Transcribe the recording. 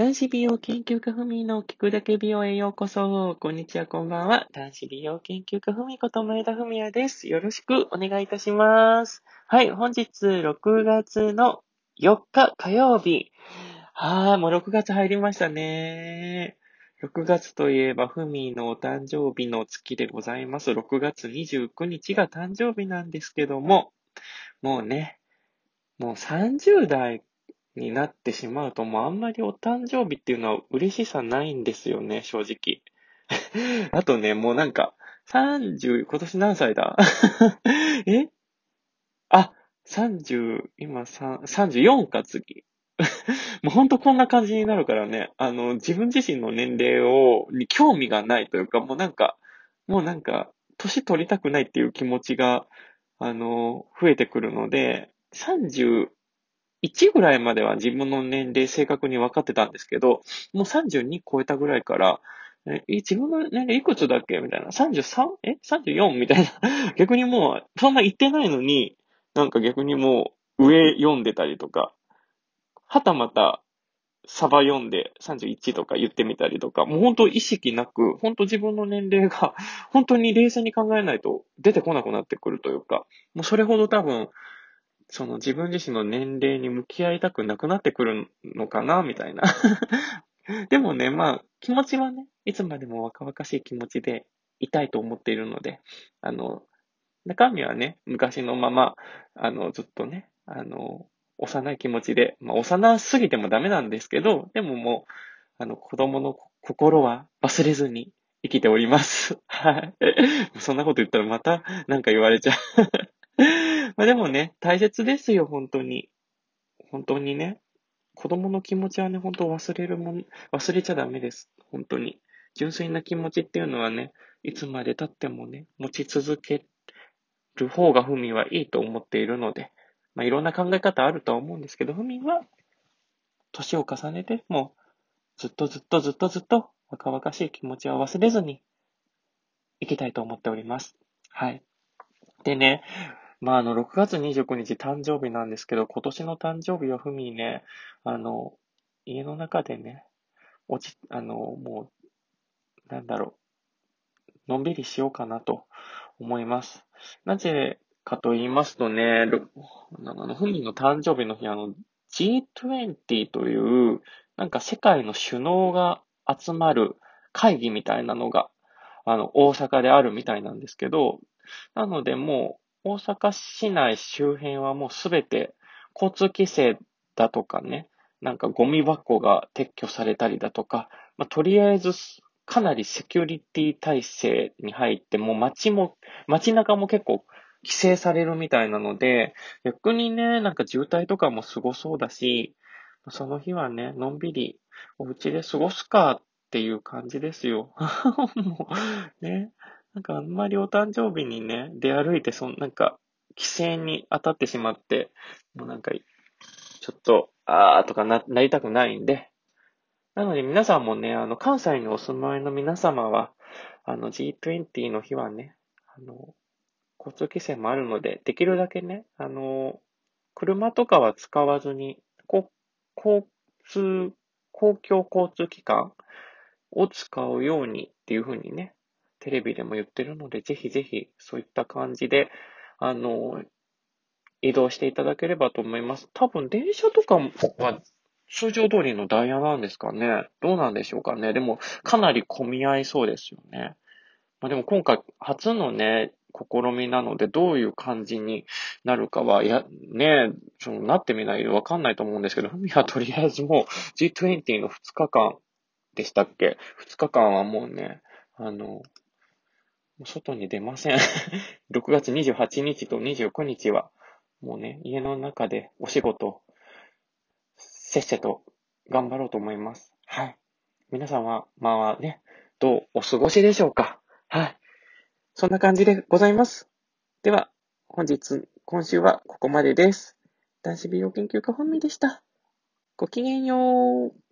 男子美容研究家ふみの聞くだけ美容へようこそ。こんにちは、こんばんは。男子美容研究家ふみこと前田ふみやです。よろしくお願いいたします。はい、本日6月の4日火曜日。はー、もう6月入りましたね。6月といえば、ふみのお誕生日の月でございます。6月29日が誕生日なんですけども、もうね、もう30代になってしまうと、もうあんまりお誕生日っていうのは嬉しさないんですよね、正直。あとね、もうなんか、30、今年何歳だ？え？あ、30、今3、34か次。もうほんとこんな感じになるからね、あの、自分自身の年齢を、に興味がないというか、もうなんか、もうなんか、年取りたくないっていう気持ちが、あの、増えてくるので、30 1ぐらいまでは自分の年齢正確に分かってたんですけど、もう32超えたぐらいから、え、自分の年齢いくつだっけみたいな。33? え ?34? みたいな。逆にもう、そんな言ってないのに、なんか逆にもう、上読んでたりとか、はたまた、サバ読んで31とか言ってみたりとか、もう本当意識なく、本当自分の年齢が、本当に冷静に考えないと出てこなくなってくるというか、もうそれほど多分、その自分自身の年齢に向き合いたくなくなってくるのかな、みたいな。でもね、まあ、気持ちはね、いつまでも若々しい気持ちでいたいと思っているので、あの、中身はね、昔のまま、あの、ずっとね、あの、幼い気持ちで、まあ、幼すぎてもダメなんですけど、でももう、あの、子供の心は忘れずに生きております。はい。そんなこと言ったらまたなんか言われちゃうまあでもね、大切ですよ、本当に。本当にね。子供の気持ちはね、本当忘れるもん、忘れちゃダメです。本当に。純粋な気持ちっていうのはね、いつまで経ってもね、持ち続ける方がふみはいいと思っているので、まあいろんな考え方あるとは思うんですけど、ふみは、年を重ねて、もう、ずっとずっとずっとずっと若々しい気持ちは忘れずに、生きたいと思っております。はい。でね、まあ、あの、6月29日誕生日なんですけど、今年の誕生日はふみね、あの、家の中でね、落ち、あの、もう、なんだろう、のんびりしようかなと思います。なぜかと言いますとね、あの、ふみの誕生日の日、あの、G20 という、なんか世界の首脳が集まる会議みたいなのが、あの、大阪であるみたいなんですけど、なのでもう、大阪市内周辺はもうすべて交通規制だとかね、なんかゴミ箱が撤去されたりだとか、まあ、とりあえずかなりセキュリティ体制に入って、もう街も、街中も結構規制されるみたいなので、逆にね、なんか渋滞とかもすごそうだし、その日はね、のんびりお家で過ごすかっていう感じですよ。もう、ね。なんかあんまりお誕生日にね、出歩いて、そん、なんか、規制に当たってしまって、もうなんか、ちょっと、あーとかな、なりたくないんで、なので皆さんもね、あの、関西にお住まいの皆様は、あの、G20 の日はね、あの、交通規制もあるので、できるだけね、あの、車とかは使わずに、こ交通、公共交通機関を使うようにっていうふうにね、テレビでも言ってるので、ぜひぜひそういった感じで、あの、移動していただければと思います。多分電車とかは通常通りのダイヤなんですかね。どうなんでしょうかね。でも、かなり混み合いそうですよね。まあでも今回初のね、試みなので、どういう感じになるかは、や、ね、そのなってみないとわかんないと思うんですけど、ふみはとりあえずもう G20 の2日間でしたっけ ?2 日間はもうね、あの、外に出ません。6月28日と29日は、もうね、家の中でお仕事、せっせと頑張ろうと思います。はい。皆さんは、まあね、どうお過ごしでしょうか？はい。そんな感じでございます。では、本日、今週はここまでです。男子美容研究家本味でした。ごきげんよう。